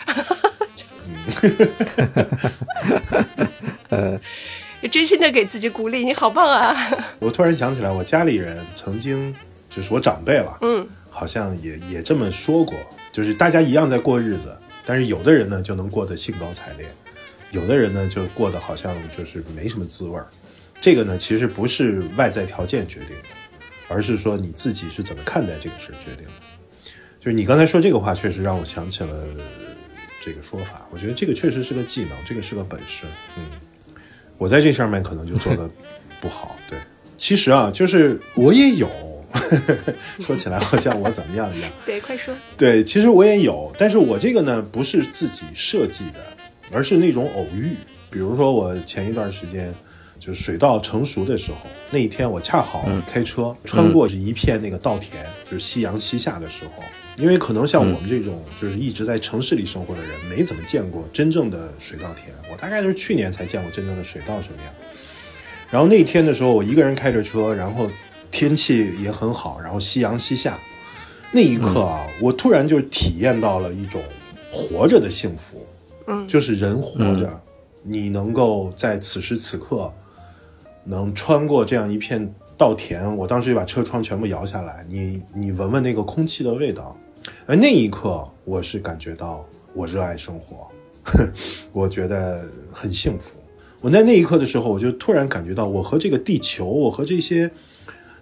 真心的给自己鼓励，你好棒啊！我突然想起来，我家里人曾经就是我长辈了，嗯，好像也也这么说过，就是大家一样在过日子，但是有的人呢就能过得兴高采烈，有的人呢就过得好像就是没什么滋味儿。这个呢，其实不是外在条件决定的，而是说你自己是怎么看待这个事儿决定的。就是你刚才说这个话，确实让我想起了这个说法。我觉得这个确实是个技能，这个是个本事。嗯，我在这上面可能就做的不好。对，其实啊，就是我也有，说起来好像我怎么样一样。对，快说。对，其实我也有，但是我这个呢不是自己设计的，而是那种偶遇。比如说我前一段时间。就是水稻成熟的时候，那一天我恰好开车穿过一片那个稻田，就是夕阳西下的时候。因为可能像我们这种就是一直在城市里生活的人，没怎么见过真正的水稻田。我大概就是去年才见过真正的水稻什么样。然后那天的时候，我一个人开着车，然后天气也很好，然后夕阳西下。那一刻啊，我突然就体验到了一种活着的幸福。嗯，就是人活着，你能够在此时此刻。能穿过这样一片稻田，我当时就把车窗全部摇下来，你你闻闻那个空气的味道，而那一刻我是感觉到我热爱生活，我觉得很幸福。我在那一刻的时候，我就突然感觉到我和这个地球，我和这些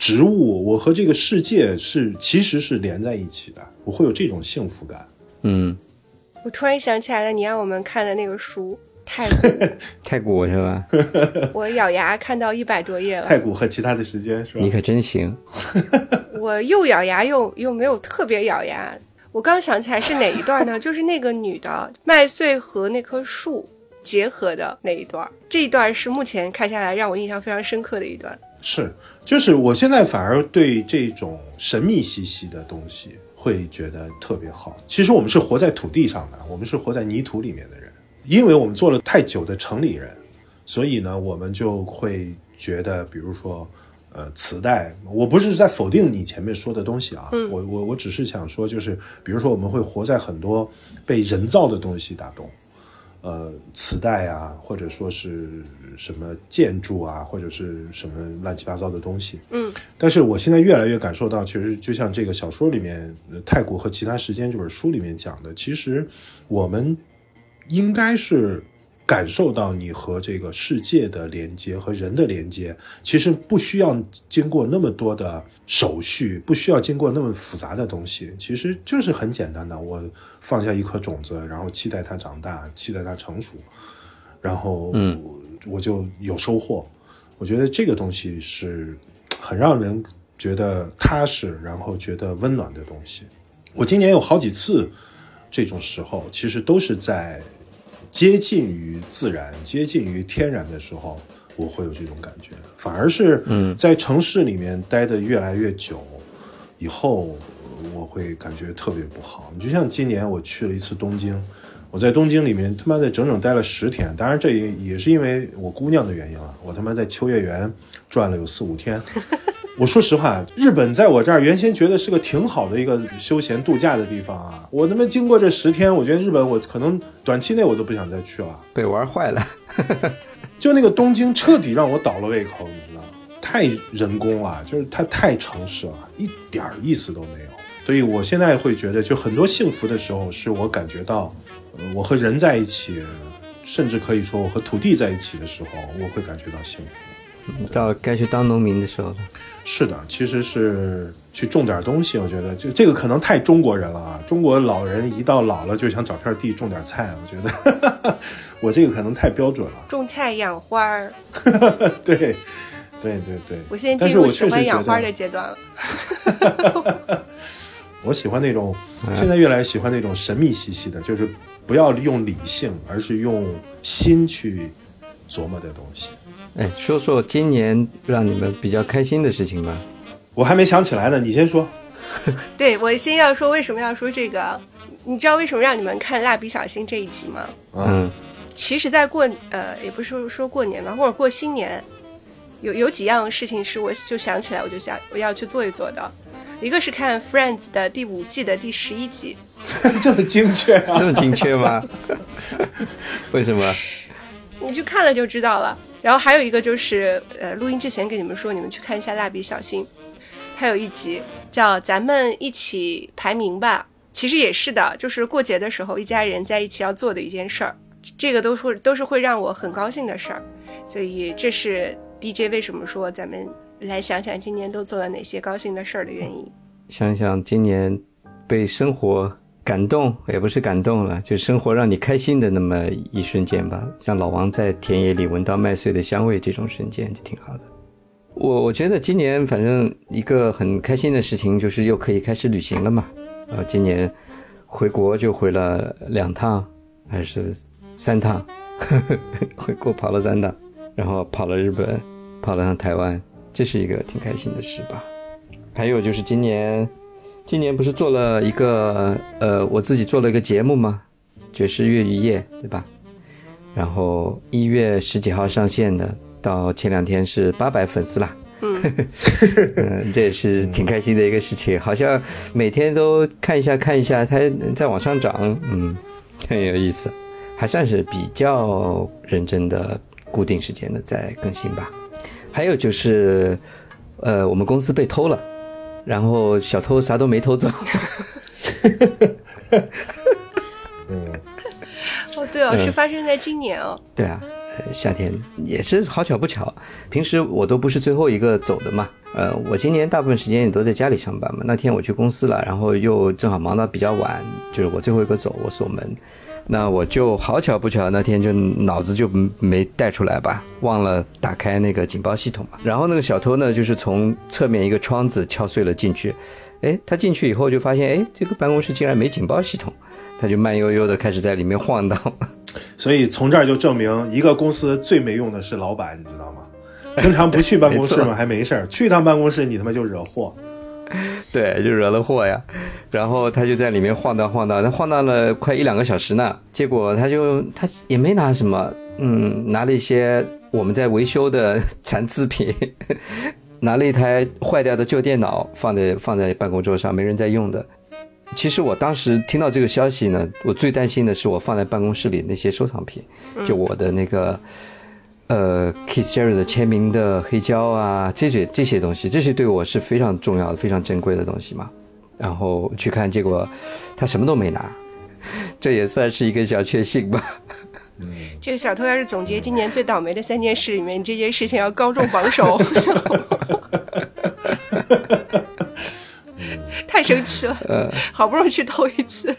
植物，我和这个世界是其实是连在一起的，我会有这种幸福感。嗯，我突然想起来了，你让我们看的那个书。太古，太古是吧？我咬牙看到一百多页了。太古和其他的时间是吧？你可真行。我又咬牙又又没有特别咬牙。我刚想起来是哪一段呢？就是那个女的麦穗和那棵树结合的那一段。这一段是目前看下来让我印象非常深刻的一段。是，就是我现在反而对这种神秘兮兮的东西会觉得特别好。其实我们是活在土地上的，我们是活在泥土里面的人。因为我们做了太久的城里人，所以呢，我们就会觉得，比如说，呃，磁带，我不是在否定你前面说的东西啊，我我我只是想说，就是比如说，我们会活在很多被人造的东西打动，呃，磁带啊，或者说是什么建筑啊，或者是什么乱七八糟的东西，嗯，但是我现在越来越感受到，其实就像这个小说里面《泰国和其他时间》这本书里面讲的，其实我们。应该是感受到你和这个世界的连接和人的连接，其实不需要经过那么多的手续，不需要经过那么复杂的东西，其实就是很简单的。我放下一颗种子，然后期待它长大，期待它成熟，然后嗯，我就有收获。我觉得这个东西是很让人觉得踏实，然后觉得温暖的东西。我今年有好几次。这种时候，其实都是在接近于自然、接近于天然的时候，我会有这种感觉。反而是在城市里面待的越来越久以后，我会感觉特别不好。你就像今年我去了一次东京，我在东京里面他妈的整整待了十天，当然这也也是因为我姑娘的原因了。我他妈在秋叶原转了有四五天。我说实话，日本在我这儿原先觉得是个挺好的一个休闲度假的地方啊。我他妈经过这十天，我觉得日本我可能短期内我都不想再去了，被玩坏了。就那个东京彻底让我倒了胃口，你知道吗？太人工了，就是它太城市了，一点意思都没有。所以我现在会觉得，就很多幸福的时候，是我感觉到，我和人在一起，甚至可以说我和土地在一起的时候，我会感觉到幸福。到该去当农民的时候了。是的，其实是去种点东西。我觉得，就这个可能太中国人了啊！中国老人一到老了就想找片地种点菜。我觉得我这个可能太标准了。种菜养花儿。对，对对对。我现在进入喜欢养花的阶段了。我喜欢那种，现在越来越喜欢那种神秘兮兮的，就是不要用理性，而是用心去琢磨的东西。哎，说说今年让你们比较开心的事情吧。我还没想起来呢，你先说。对，我先要说为什么要说这个？你知道为什么让你们看《蜡笔小新》这一集吗？嗯，其实，在过呃，也不是说说过年吧，或者过新年，有有几样事情是我就想起来，我就想我要去做一做的。一个是看《Friends》的第五季的第十一集，这么精确，这么精确吗？为什么？你去看了就知道了。然后还有一个就是，呃，录音之前给你们说，你们去看一下《蜡笔小新》，还有一集叫“咱们一起排名吧”，其实也是的，就是过节的时候一家人在一起要做的一件事儿，这个都是都是会让我很高兴的事儿，所以这是 DJ 为什么说咱们来想想今年都做了哪些高兴的事儿的原因。想想今年被生活感动也不是感动了，就生活让你开心的那么一瞬间吧。像老王在田野里闻到麦穗的香味，这种瞬间就挺好的。我我觉得今年反正一个很开心的事情就是又可以开始旅行了嘛。呃，今年回国就回了两趟，还是三趟，回国跑了三趟，然后跑了日本，跑了趟台湾，这是一个挺开心的事吧。还有就是今年。今年不是做了一个呃，我自己做了一个节目吗？爵士乐与夜，对吧？然后一月十几号上线的，到前两天是八百粉丝啦。嗯，这也是挺开心的一个事情，好像每天都看一下看一下，它在往上涨，嗯，很有意思，还算是比较认真的固定时间的在更新吧。还有就是，呃，我们公司被偷了。然后小偷啥都没偷走。嗯，哦，对哦，是发生在今年哦。对啊，呃，夏天也是好巧不巧，平时我都不是最后一个走的嘛。呃，我今年大部分时间也都在家里上班嘛。那天我去公司了，然后又正好忙到比较晚，就是我最后一个走，我锁门。那我就好巧不巧，那天就脑子就没带出来吧，忘了打开那个警报系统嘛。然后那个小偷呢，就是从侧面一个窗子敲碎了进去。哎，他进去以后就发现，哎，这个办公室竟然没警报系统，他就慢悠悠的开始在里面晃荡。所以从这儿就证明，一个公司最没用的是老板，你知道吗？平常不去办公室嘛 还没事儿，去一趟办公室你他妈就惹祸。对，就惹了祸呀，然后他就在里面晃荡晃荡，他晃荡了快一两个小时呢。结果他就他也没拿什么，嗯，拿了一些我们在维修的 残次品，拿了一台坏掉的旧电脑放在放在办公桌上，没人在用的。其实我当时听到这个消息呢，我最担心的是我放在办公室里那些收藏品，就我的那个。呃，Keith Jarrett 的签名的黑胶啊，这些这些东西，这些对我是非常重要的、非常珍贵的东西嘛。然后去看，结果他什么都没拿，这也算是一个小确幸吧。嗯，这个小偷要是总结今年最倒霉的三件事里面，这件事情要高中榜首。太生气了，好不容易去偷一次，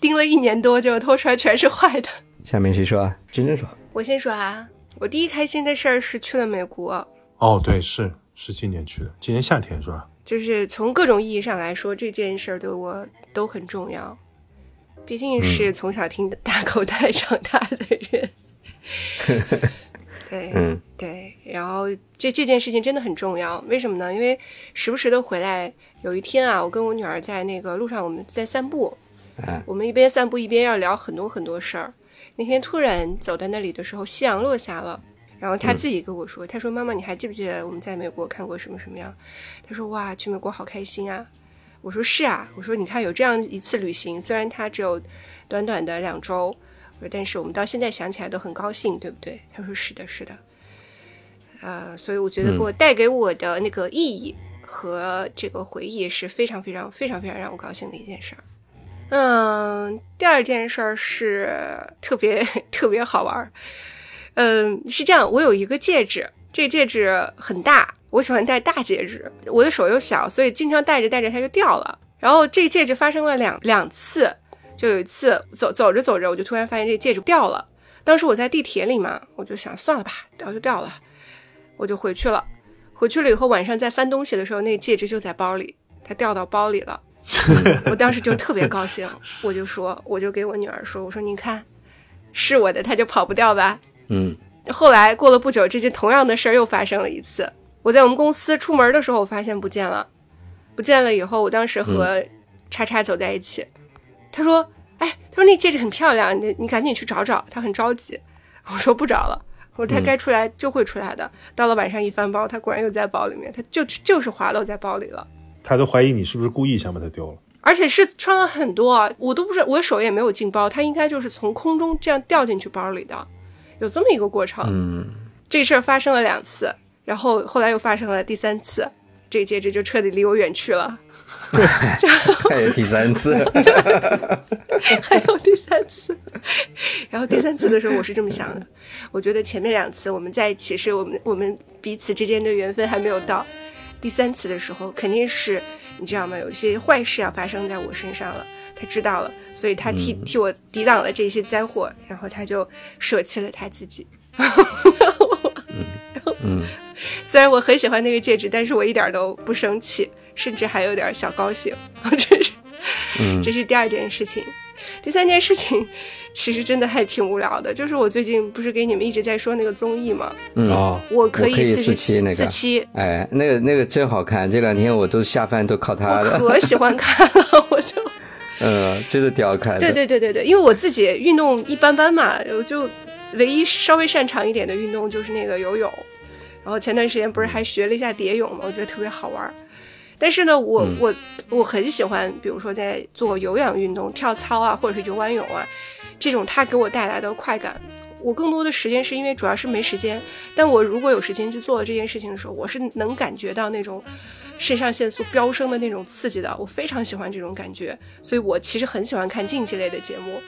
盯了一年多，结果偷出来全是坏的。下面谁说啊？真真说。我先说啊，我第一开心的事儿是去了美国。哦，对，是是今年去的，今年夏天是吧？就是从各种意义上来说，这件事儿对我都很重要。毕竟是从小听大口袋长大的人。对，嗯，对。然后这这件事情真的很重要，为什么呢？因为时不时的回来，有一天啊，我跟我女儿在那个路上，我们在散步，我们一边散步一边要聊很多很多事儿。那天突然走到那里的时候，夕阳落下了，然后他自己跟我说：“他说妈妈，你还记不记得我们在美国看过什么什么样？”他说：“哇，去美国好开心啊！”我说：“是啊。”我说：“你看有这样一次旅行，虽然它只有短短的两周，我说但是我们到现在想起来都很高兴，对不对？”他说：“是的，是的。”呃，所以我觉得给我带给我的那个意义和这个回忆是非常非常非常非常让我高兴的一件事儿。嗯，第二件事儿是特别 特别好玩儿。嗯，是这样，我有一个戒指，这个戒指很大，我喜欢戴大戒指，我的手又小，所以经常戴着戴着它就掉了。然后这个戒指发生了两两次，就有一次走走着走着，我就突然发现这戒指掉了。当时我在地铁里嘛，我就想算了吧，掉就掉了，我就回去了。回去了以后，晚上在翻东西的时候，那个戒指就在包里，它掉到包里了。我当时就特别高兴，我就说，我就给我女儿说，我说你看，是我的，他就跑不掉吧。嗯。后来过了不久，这件同样的事儿又发生了一次。我在我们公司出门的时候，我发现不见了，不见了以后，我当时和叉叉走在一起，他说，哎，他说那戒指很漂亮，你你赶紧去找找。他很着急，我说不找了，我说他该出来就会出来的。到了晚上一翻包，他果然又在包里面，他就就是滑落在包里了。他都怀疑你是不是故意想把它丢了，而且是穿了很多，我都不知道，我手也没有进包，它应该就是从空中这样掉进去包里的，有这么一个过程。嗯，这事儿发生了两次，然后后来又发生了第三次，这戒指就彻底离我远去了。还 有第三次，还有第三次，然后第三次的时候，我是这么想的，我觉得前面两次我们在一起是我们我们彼此之间的缘分还没有到。第三次的时候，肯定是你知道吗？有一些坏事要发生在我身上了，他知道了，所以他替替我抵挡了这些灾祸，然后他就舍弃了他自己。嗯，虽然我很喜欢那个戒指，但是我一点都不生气，甚至还有点小高兴。这是，这是第二件事情。第三件事情，其实真的还挺无聊的，就是我最近不是给你们一直在说那个综艺吗？嗯啊，我可以四十期那个四期，哎，那个那个真好看，这两天我都下饭都靠它了我，可 喜欢看了，我就。嗯，真的挺好看的。对对对对对，因为我自己运动一般般嘛，我就唯一稍微擅长一点的运动就是那个游泳，然后前段时间不是还学了一下蝶泳嘛，我觉得特别好玩儿。但是呢，我、我我很喜欢，比如说在做有氧运动、跳操啊，或者是游完泳啊，这种它给我带来的快感。我更多的时间是因为主要是没时间，但我如果有时间去做这件事情的时候，我是能感觉到那种肾上腺素飙升的那种刺激的，我非常喜欢这种感觉，所以我其实很喜欢看竞技类的节目。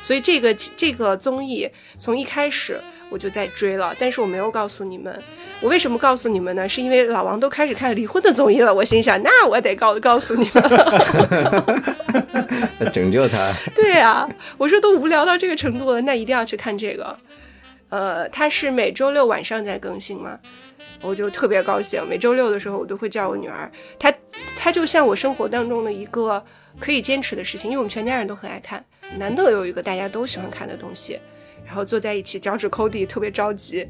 所以这个这个综艺从一开始我就在追了，但是我没有告诉你们。我为什么告诉你们呢？是因为老王都开始看离婚的综艺了，我心想，那我得告告诉你们。拯救他。对啊、我说都无聊到这个程度了，那一定要去看这个。呃，它是每周六晚上在更新嘛，我就特别高兴。每周六的时候，我都会叫我女儿，她她就像我生活当中的一个可以坚持的事情，因为我们全家人都很爱看，难得有一个大家都喜欢看的东西，然后坐在一起脚趾抠地，特别着急，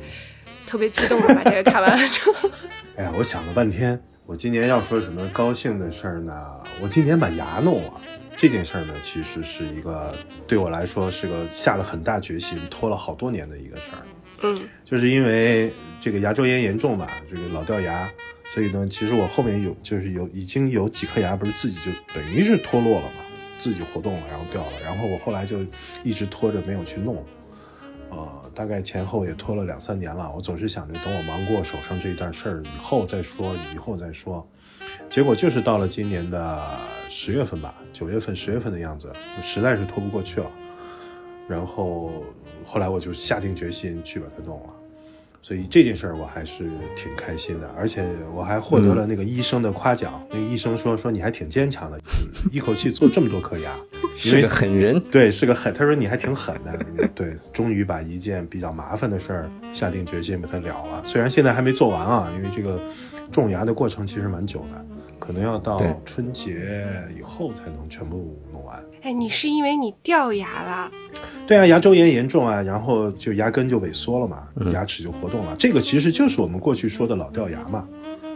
特别激动的把这个看完了之后，哎呀，我想了半天，我今年要说什么高兴的事儿呢？我今年把牙弄了，这件事儿呢，其实是一个对我来说是个下了很大决心、拖了好多年的一个事儿。嗯就是因为这个牙周炎严重嘛，这个老掉牙，所以呢，其实我后面有就是有已经有几颗牙不是自己就等于是脱落了嘛，自己活动了，然后掉了，然后我后来就一直拖着没有去弄，呃，大概前后也拖了两三年了。我总是想着等我忙过手上这一段事儿以后再说，以后再说。结果就是到了今年的十月份吧，九月份、十月份的样子，实在是拖不过去了。然后后来我就下定决心去把它弄了，所以这件事儿我还是挺开心的，而且我还获得了那个医生的夸奖。那个医生说说你还挺坚强的，嗯 一口气做这么多颗牙，是个狠人。对，是个狠。他说你还挺狠的，嗯 对，终于把一件比较麻烦的事儿下定决心把它了了。虽然现在还没做完啊，因为这个种牙的过程其实蛮久的，可能要到春节以后才能全部。哎，你是因为你掉牙了，对啊，牙周炎严重啊，然后就牙根就萎缩了嘛，牙齿就活动了。这个其实就是我们过去说的老掉牙嘛，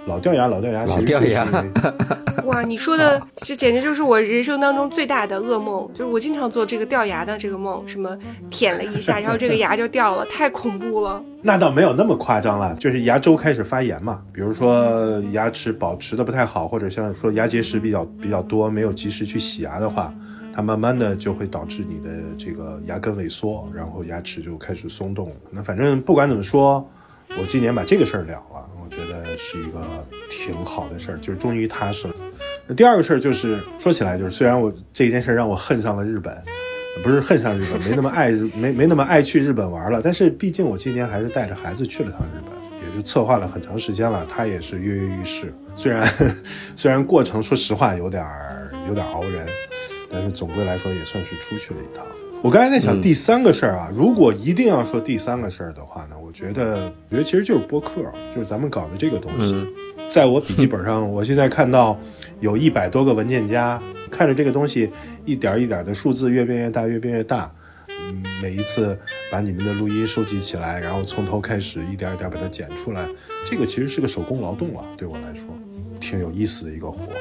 老掉牙，老掉牙，其实老掉牙。哇，你说的这简直就是我人生当中最大的噩梦，就是我经常做这个掉牙的这个梦，什么舔了一下，然后这个牙就掉了，太恐怖了。那倒没有那么夸张了，就是牙周开始发炎嘛，比如说牙齿保持的不太好，或者像说牙结石比较比较多，没有及时去洗牙的话，它慢慢的就会导致你的这个牙根萎缩，然后牙齿就开始松动。那反正不管怎么说，我今年把这个事儿了了，我觉得是一个挺好的事儿，就是终于踏实了。那第二个事儿就是说起来，就是虽然我这件事让我恨上了日本，不是恨上日本，没那么爱，没没那么爱去日本玩了。但是毕竟我今年还是带着孩子去了趟日本，也是策划了很长时间了，他也是跃跃欲试。虽然 虽然过程说实话有点有点熬人，但是总归来说也算是出去了一趟。我刚才在想第三个事儿啊，如果一定要说第三个事儿的话呢，我觉得我觉得其实就是播客，就是咱们搞的这个东西。嗯在我笔记本上，我现在看到有一百多个文件夹，看着这个东西一点一点的数字越变越大，越变越大。嗯，每一次把你们的录音收集起来，然后从头开始一点一点把它剪出来，这个其实是个手工劳动了，对我来说，挺有意思的一个活儿。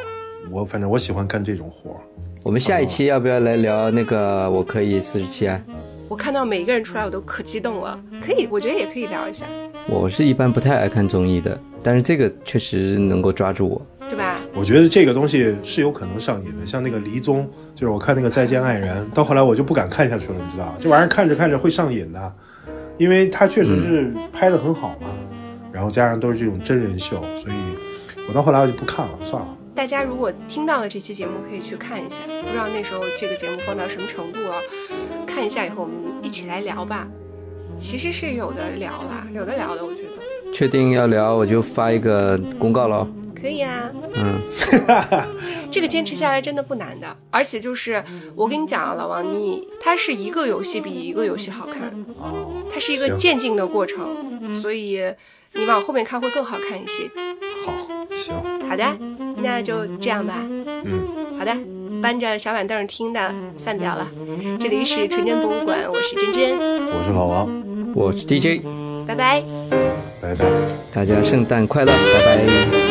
我反正我喜欢干这种活儿。我们下一期要不要来聊那个我可以四十七啊？我看到每一个人出来，我都可激动了。可以，我觉得也可以聊一下，我是一般不太爱看综艺的，但是这个确实能够抓住我。对吧？我觉得这个东西是有可能上瘾的，像那个离宗，就是我看那个《再见爱人》，到后来我就不敢看下去了，你知道，这玩意儿看着看着会上瘾的，因为它确实是拍的很好嘛，然后加上都是这种真人秀，所以我到后来我就不看了，算了。大家如果听到了这期节目，可以去看一下。不知道那时候这个节目放到什么程度了，看一下以后我们一起来聊吧。其实是有的聊啦，有的聊的，我觉得确定要聊，我就发一个公告喽。可以啊。嗯，这个坚持下来真的不难的。而且就是我跟你讲啊，老王，你它是一个游戏比一个游戏好看，哦，它是一个渐进的过程，所以你往后面看会更好看一些。好，行，好的，那就这样吧。嗯，好的，搬着小板凳听的散掉了。这里是纯真博物馆，我是真真，我是老王，我是 DJ，拜拜。拜拜。大家圣诞快乐，拜拜。